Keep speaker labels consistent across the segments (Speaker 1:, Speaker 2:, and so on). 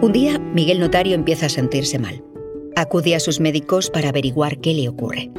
Speaker 1: Un día, Miguel Notario empieza a sentirse mal. Acude a sus médicos para averiguar qué le ocurre.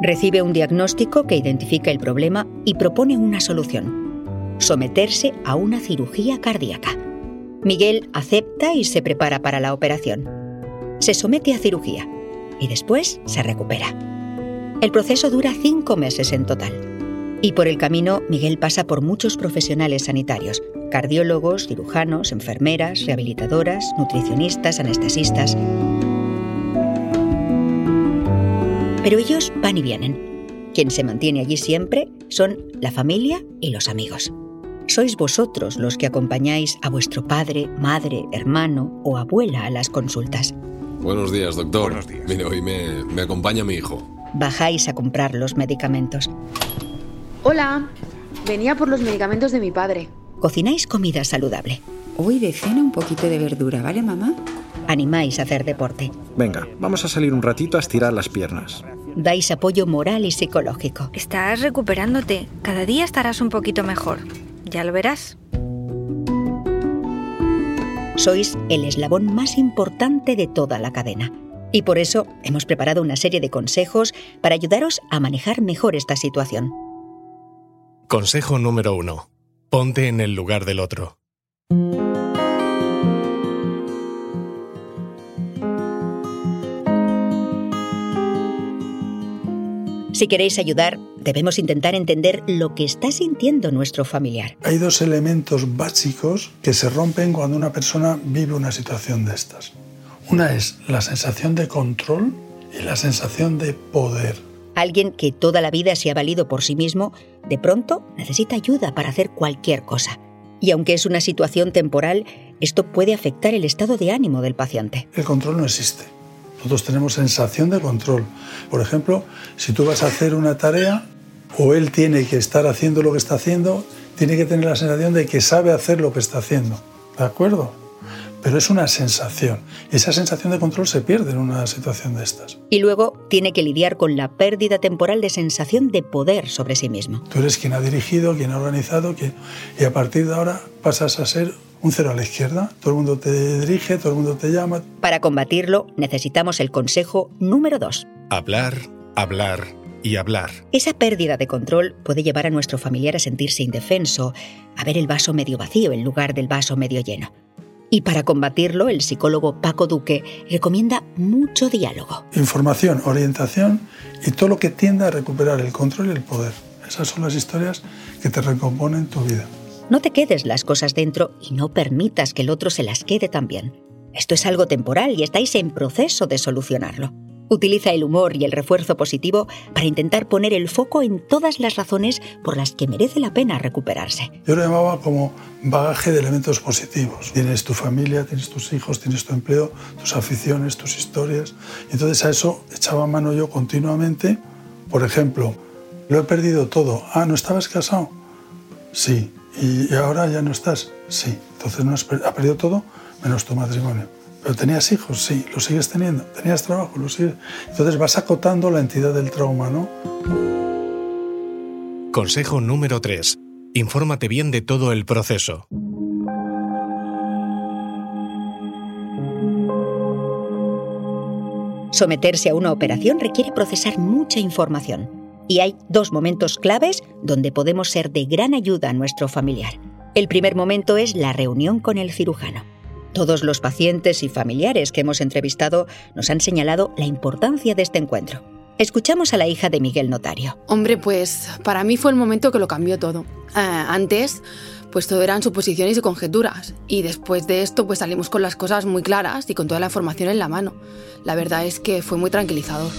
Speaker 1: Recibe un diagnóstico que identifica el problema y propone una solución. Someterse a una cirugía cardíaca. Miguel acepta y se prepara para la operación. Se somete a cirugía y después se recupera. El proceso dura cinco meses en total. Y por el camino, Miguel pasa por muchos profesionales sanitarios, cardiólogos, cirujanos, enfermeras, rehabilitadoras, nutricionistas, anestesistas. Pero ellos van y vienen. Quien se mantiene allí siempre son la familia y los amigos. Sois vosotros los que acompañáis a vuestro padre, madre, hermano o abuela a las consultas.
Speaker 2: Buenos días, doctor.
Speaker 3: Buenos días.
Speaker 2: Mire, hoy me, me acompaña mi hijo.
Speaker 1: Bajáis a comprar los medicamentos.
Speaker 4: Hola, venía por los medicamentos de mi padre.
Speaker 1: Cocináis comida saludable.
Speaker 5: Hoy de cena un poquito de verdura, ¿vale, mamá?
Speaker 1: Animáis a hacer deporte.
Speaker 3: Venga, vamos a salir un ratito a estirar las piernas.
Speaker 1: Dais apoyo moral y psicológico.
Speaker 6: Estás recuperándote. Cada día estarás un poquito mejor. Ya lo verás.
Speaker 1: Sois el eslabón más importante de toda la cadena. Y por eso hemos preparado una serie de consejos para ayudaros a manejar mejor esta situación.
Speaker 7: Consejo número 1. Ponte en el lugar del otro.
Speaker 1: Si queréis ayudar, debemos intentar entender lo que está sintiendo nuestro familiar.
Speaker 8: Hay dos elementos básicos que se rompen cuando una persona vive una situación de estas. Una es la sensación de control y la sensación de poder.
Speaker 1: Alguien que toda la vida se ha valido por sí mismo, de pronto necesita ayuda para hacer cualquier cosa. Y aunque es una situación temporal, esto puede afectar el estado de ánimo del paciente.
Speaker 8: El control no existe. Nosotros tenemos sensación de control. Por ejemplo, si tú vas a hacer una tarea o él tiene que estar haciendo lo que está haciendo, tiene que tener la sensación de que sabe hacer lo que está haciendo. ¿De acuerdo? Pero es una sensación. Esa sensación de control se pierde en una situación de estas.
Speaker 1: Y luego tiene que lidiar con la pérdida temporal de sensación de poder sobre sí mismo.
Speaker 8: Tú eres quien ha dirigido, quien ha organizado, quien... y a partir de ahora pasas a ser un cero a la izquierda. Todo el mundo te dirige, todo el mundo te llama.
Speaker 1: Para combatirlo, necesitamos el consejo número 2.
Speaker 7: Hablar, hablar y hablar.
Speaker 1: Esa pérdida de control puede llevar a nuestro familiar a sentirse indefenso, a ver el vaso medio vacío en lugar del vaso medio lleno. Y para combatirlo, el psicólogo Paco Duque recomienda mucho diálogo.
Speaker 8: Información, orientación y todo lo que tienda a recuperar el control y el poder. Esas son las historias que te recomponen tu vida.
Speaker 1: No te quedes las cosas dentro y no permitas que el otro se las quede también. Esto es algo temporal y estáis en proceso de solucionarlo. Utiliza el humor y el refuerzo positivo para intentar poner el foco en todas las razones por las que merece la pena recuperarse.
Speaker 8: Yo lo llamaba como bagaje de elementos positivos. Tienes tu familia, tienes tus hijos, tienes tu empleo, tus aficiones, tus historias. Y entonces a eso echaba mano yo continuamente. Por ejemplo, lo he perdido todo. Ah, ¿no estabas casado? Sí. ¿Y ahora ya no estás? Sí. Entonces no has, ha perdido todo menos tu matrimonio. ¿Pero tenías hijos? Sí. ¿Lo sigues teniendo? ¿Tenías trabajo? ¿Lo sigues? Entonces vas acotando la entidad del trauma, ¿no?
Speaker 7: Consejo número 3. Infórmate bien de todo el proceso.
Speaker 1: Someterse a una operación requiere procesar mucha información. Y hay dos momentos claves donde podemos ser de gran ayuda a nuestro familiar. El primer momento es la reunión con el cirujano. Todos los pacientes y familiares que hemos entrevistado nos han señalado la importancia de este encuentro. Escuchamos a la hija de Miguel Notario.
Speaker 4: Hombre, pues para mí fue el momento que lo cambió todo. Eh, antes, pues todo eran suposiciones y conjeturas. Y después de esto, pues salimos con las cosas muy claras y con toda la información en la mano. La verdad es que fue muy tranquilizador.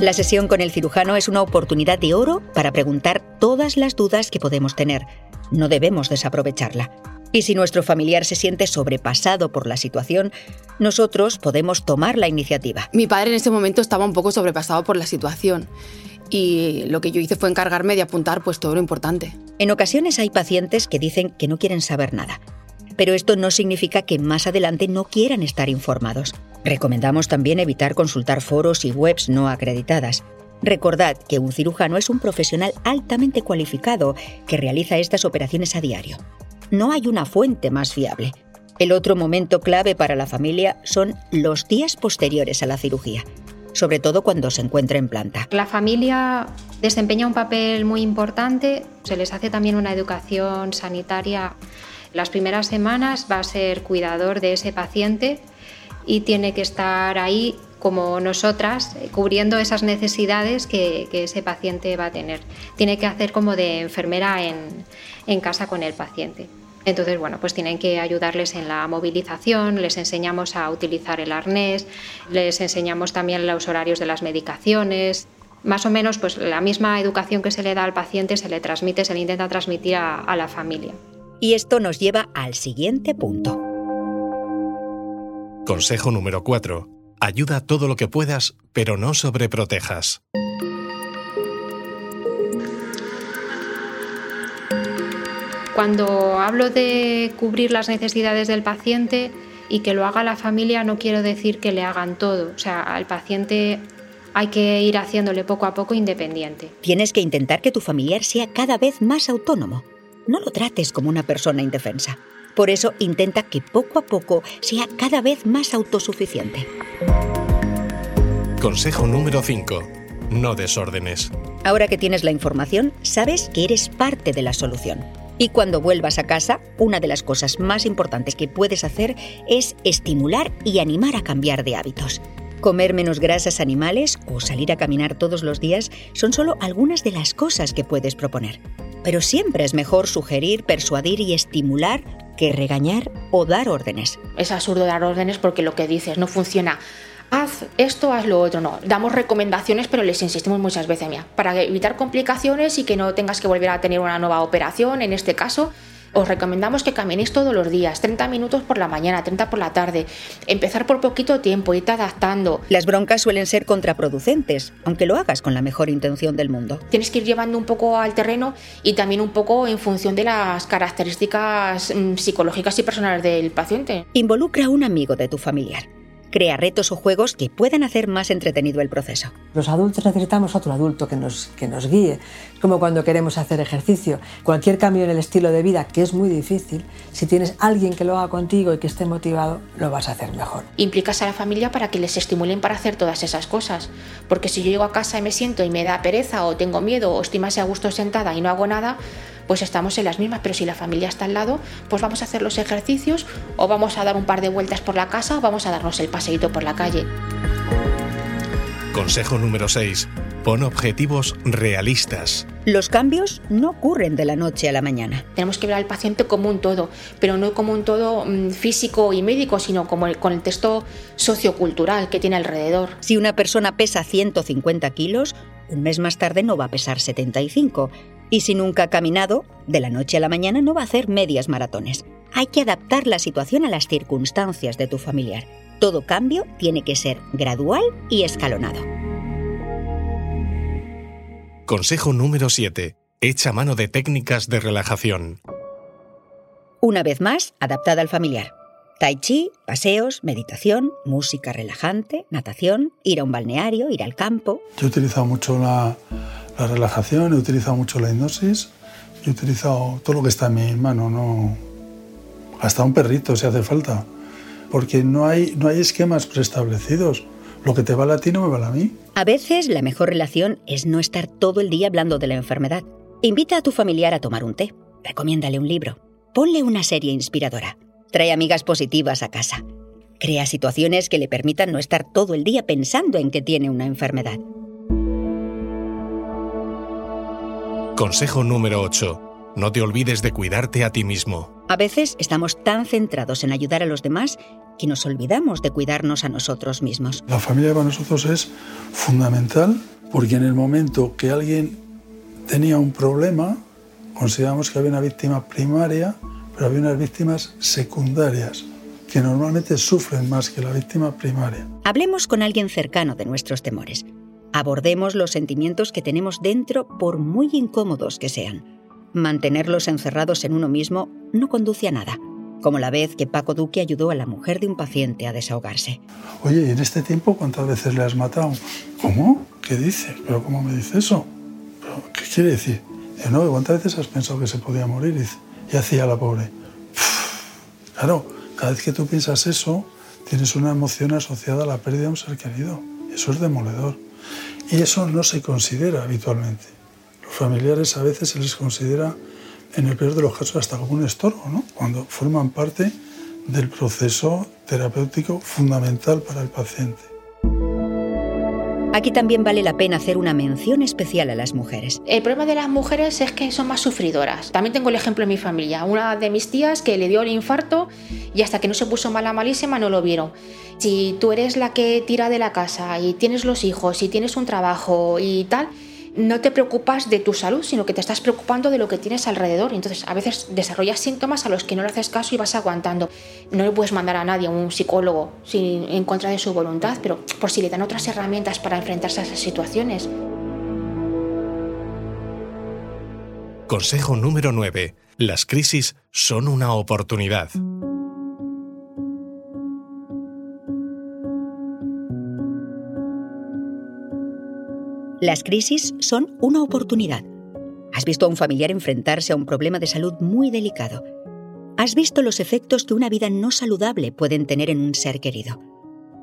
Speaker 1: La sesión con el cirujano es una oportunidad de oro para preguntar todas las dudas que podemos tener. No debemos desaprovecharla. Y si nuestro familiar se siente sobrepasado por la situación, nosotros podemos tomar la iniciativa.
Speaker 4: Mi padre en ese momento estaba un poco sobrepasado por la situación y lo que yo hice fue encargarme de apuntar pues todo lo importante.
Speaker 1: En ocasiones hay pacientes que dicen que no quieren saber nada, pero esto no significa que más adelante no quieran estar informados. Recomendamos también evitar consultar foros y webs no acreditadas. Recordad que un cirujano es un profesional altamente cualificado que realiza estas operaciones a diario. No hay una fuente más fiable. El otro momento clave para la familia son los días posteriores a la cirugía, sobre todo cuando se encuentra en planta.
Speaker 9: La familia desempeña un papel muy importante, se les hace también una educación sanitaria. Las primeras semanas va a ser cuidador de ese paciente y tiene que estar ahí como nosotras, cubriendo esas necesidades que, ese paciente va a tener. Tiene que hacer como de enfermera en, en casa con el paciente. Entonces, bueno, pues tienen que ayudarles en la movilización, les enseñamos a utilizar el arnés, les enseñamos también los horarios de las medicaciones. Más o menos, pues la misma educación que se le da al paciente se le transmite, se le intenta transmitir a, a la familia.
Speaker 1: Y esto nos lleva al siguiente punto.
Speaker 7: Consejo número 4. Ayuda todo lo que puedas, pero no sobreprotejas.
Speaker 9: Cuando hablo de cubrir las necesidades del paciente y que lo haga la familia, no quiero decir que le hagan todo. O sea, al paciente hay que ir haciéndole poco a poco independiente.
Speaker 1: Tienes que intentar que tu familiar sea cada vez más autónomo. No lo trates como una persona indefensa. Por eso intenta que poco a poco sea cada vez más autosuficiente.
Speaker 7: Consejo número 5. No desórdenes.
Speaker 1: Ahora que tienes la información, sabes que eres parte de la solución. Y cuando vuelvas a casa, una de las cosas más importantes que puedes hacer es estimular y animar a cambiar de hábitos. Comer menos grasas animales o salir a caminar todos los días son solo algunas de las cosas que puedes proponer. Pero siempre es mejor sugerir, persuadir y estimular que regañar o dar órdenes.
Speaker 10: Es absurdo dar órdenes porque lo que dices no funciona haz esto, haz lo otro. No, damos recomendaciones, pero les insistimos muchas veces, mira, para evitar complicaciones y que no tengas que volver a tener una nueva operación, en este caso, os recomendamos que caminéis todos los días, 30 minutos por la mañana, 30 por la tarde. Empezar por poquito tiempo, irte adaptando.
Speaker 1: Las broncas suelen ser contraproducentes, aunque lo hagas con la mejor intención del mundo.
Speaker 10: Tienes que ir llevando un poco al terreno y también un poco en función de las características mm, psicológicas y personales del paciente.
Speaker 1: Involucra a un amigo de tu familiar crea retos o juegos que puedan hacer más entretenido el proceso.
Speaker 11: Los adultos necesitamos otro adulto que nos, que nos guíe, como cuando queremos hacer ejercicio. Cualquier cambio en el estilo de vida, que es muy difícil, si tienes alguien que lo haga contigo y que esté motivado, lo vas a hacer mejor.
Speaker 10: Implicas a la familia para que les estimulen para hacer todas esas cosas, porque si yo llego a casa y me siento y me da pereza o tengo miedo o estoy más a gusto sentada y no hago nada, pues estamos en las mismas, pero si la familia está al lado, pues vamos a hacer los ejercicios o vamos a dar un par de vueltas por la casa o vamos a darnos el paseíto por la calle.
Speaker 7: Consejo número 6. Pon objetivos realistas.
Speaker 1: Los cambios no ocurren de la noche a la mañana.
Speaker 10: Tenemos que ver al paciente como un todo, pero no como un todo mm, físico y médico, sino como con el texto sociocultural que tiene alrededor.
Speaker 1: Si una persona pesa 150 kilos, un mes más tarde no va a pesar 75 y si nunca ha caminado, de la noche a la mañana no va a hacer medias maratones. Hay que adaptar la situación a las circunstancias de tu familiar. Todo cambio tiene que ser gradual y escalonado.
Speaker 7: Consejo número 7. Echa mano de técnicas de relajación.
Speaker 1: Una vez más, adaptada al familiar. Tai chi, paseos, meditación, música relajante, natación, ir a un balneario, ir al campo.
Speaker 8: Yo he utilizado mucho la, la relajación, he utilizado mucho la hipnosis, he utilizado todo lo que está en mi mano, no hasta un perrito si hace falta, porque no hay, no hay esquemas preestablecidos. Lo que te va a ti no me vale a mí.
Speaker 1: A veces la mejor relación es no estar todo el día hablando de la enfermedad. Invita a tu familiar a tomar un té, recomiéndale un libro, ponle una serie inspiradora, trae amigas positivas a casa, crea situaciones que le permitan no estar todo el día pensando en que tiene una enfermedad.
Speaker 7: Consejo número 8. No te olvides de cuidarte a ti mismo.
Speaker 1: A veces estamos tan centrados en ayudar a los demás que nos olvidamos de cuidarnos a nosotros mismos.
Speaker 8: La familia para nosotros es fundamental porque en el momento que alguien tenía un problema, consideramos que había una víctima primaria, pero había unas víctimas secundarias que normalmente sufren más que la víctima primaria.
Speaker 1: Hablemos con alguien cercano de nuestros temores Abordemos los sentimientos que tenemos dentro por muy incómodos que sean. Mantenerlos encerrados en uno mismo no conduce a nada, como la vez que Paco Duque ayudó a la mujer de un paciente a desahogarse.
Speaker 8: Oye, ¿y en este tiempo cuántas veces le has matado? ¿Cómo? ¿Qué dice? ¿Pero cómo me dice eso? ¿Qué quiere decir? no, ¿cuántas veces has pensado que se podía morir? Y hacía la pobre. Claro, Cada vez que tú piensas eso, tienes una emoción asociada a la pérdida de un ser querido. Eso es demoledor. Y eso no se considera habitualmente. Los familiares a veces se les considera, en el peor de los casos, hasta como un estorbo, ¿no? cuando forman parte del proceso terapéutico fundamental para el paciente.
Speaker 1: Aquí también vale la pena hacer una mención especial a las mujeres.
Speaker 10: El problema de las mujeres es que son más sufridoras. También tengo el ejemplo en mi familia. Una de mis tías que le dio el infarto y hasta que no se puso mala malísima no lo vieron. Si tú eres la que tira de la casa y tienes los hijos y tienes un trabajo y tal, no te preocupas de tu salud, sino que te estás preocupando de lo que tienes alrededor. Entonces, a veces desarrollas síntomas a los que no le haces caso y vas aguantando. No le puedes mandar a nadie, a un psicólogo, en contra de su voluntad, pero por si le dan otras herramientas para enfrentarse a esas situaciones.
Speaker 7: Consejo número 9. Las crisis son una oportunidad.
Speaker 1: Las crisis son una oportunidad. Has visto a un familiar enfrentarse a un problema de salud muy delicado. Has visto los efectos que una vida no saludable pueden tener en un ser querido.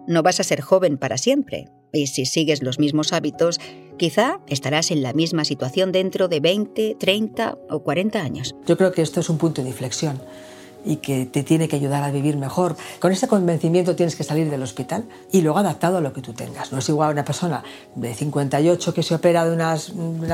Speaker 1: No vas a ser joven para siempre, y si sigues los mismos hábitos, quizá estarás en la misma situación dentro de 20, 30 o 40 años.
Speaker 11: Yo creo que esto es un punto de inflexión y que te tiene que ayudar a vivir mejor. Con ese convencimiento tienes que salir del hospital y luego adaptado a lo que tú tengas. No es igual una persona de 58 que se opera de unas,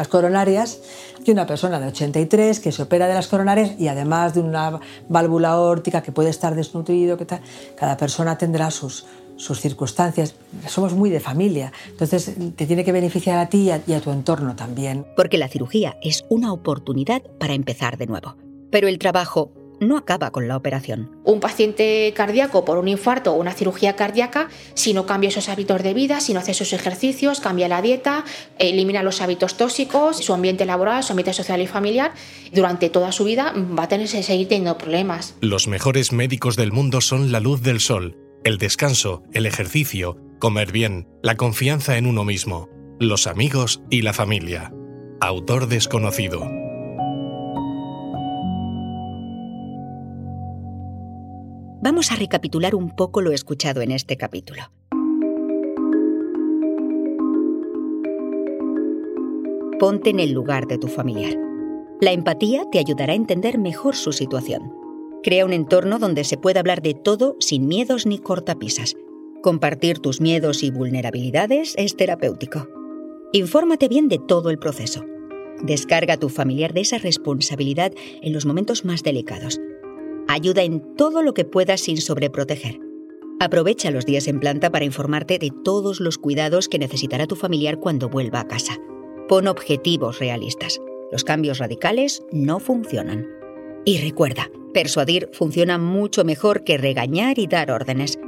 Speaker 11: coronarias que una persona de 83 que se opera de las coronarias y además de una válvula aórtica que puede estar desnutrido. Que tal. Cada persona tendrá sus, sus circunstancias. Somos muy de familia, entonces te tiene que beneficiar a ti y a tu entorno también.
Speaker 1: Porque la cirugía es una oportunidad para empezar de nuevo. Pero el trabajo no acaba con la operación.
Speaker 10: Un paciente cardíaco por un infarto o una cirugía cardíaca, si no cambia esos hábitos de vida, si no hace sus ejercicios, cambia la dieta, elimina los hábitos tóxicos, su ambiente laboral, su ambiente social y familiar, durante toda su vida va a tener que seguir teniendo problemas.
Speaker 7: Los mejores médicos del mundo son la luz del sol, el descanso, el ejercicio, comer bien, la confianza en uno mismo, los amigos y la familia. Autor desconocido.
Speaker 1: Vamos a recapitular un poco lo escuchado en este capítulo. Ponte en el lugar de tu familiar. La empatía te ayudará a entender mejor su situación. Crea un entorno donde se pueda hablar de todo sin miedos ni cortapisas. Compartir tus miedos y vulnerabilidades es terapéutico. Infórmate bien de todo el proceso. Descarga a tu familiar de esa responsabilidad en los momentos más delicados Ayuda en todo lo que puedas sin sobreproteger. Aprovecha los días en planta para informarte de todos los cuidados que necesitará tu familiar cuando vuelva a casa. Pon objetivos realistas. Los cambios radicales no funcionan. Y recuerda, persuadir funciona mucho mejor que regañar y dar órdenes.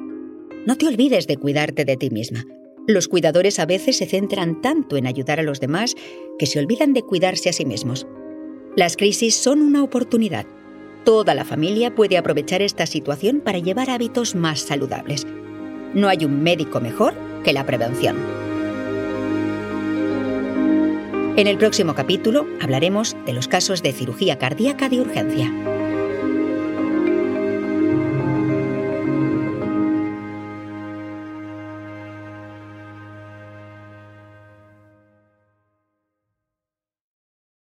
Speaker 1: No te olvides de cuidarte de ti misma. Los cuidadores a veces se centran tanto en ayudar a los demás que se olvidan de cuidarse a sí mismos. Las crisis son una oportunidad Toda la familia puede aprovechar esta situación para llevar hábitos más saludables. No hay un médico mejor que la prevención. En el próximo capítulo hablaremos de los casos de cirugía cardíaca de urgencia.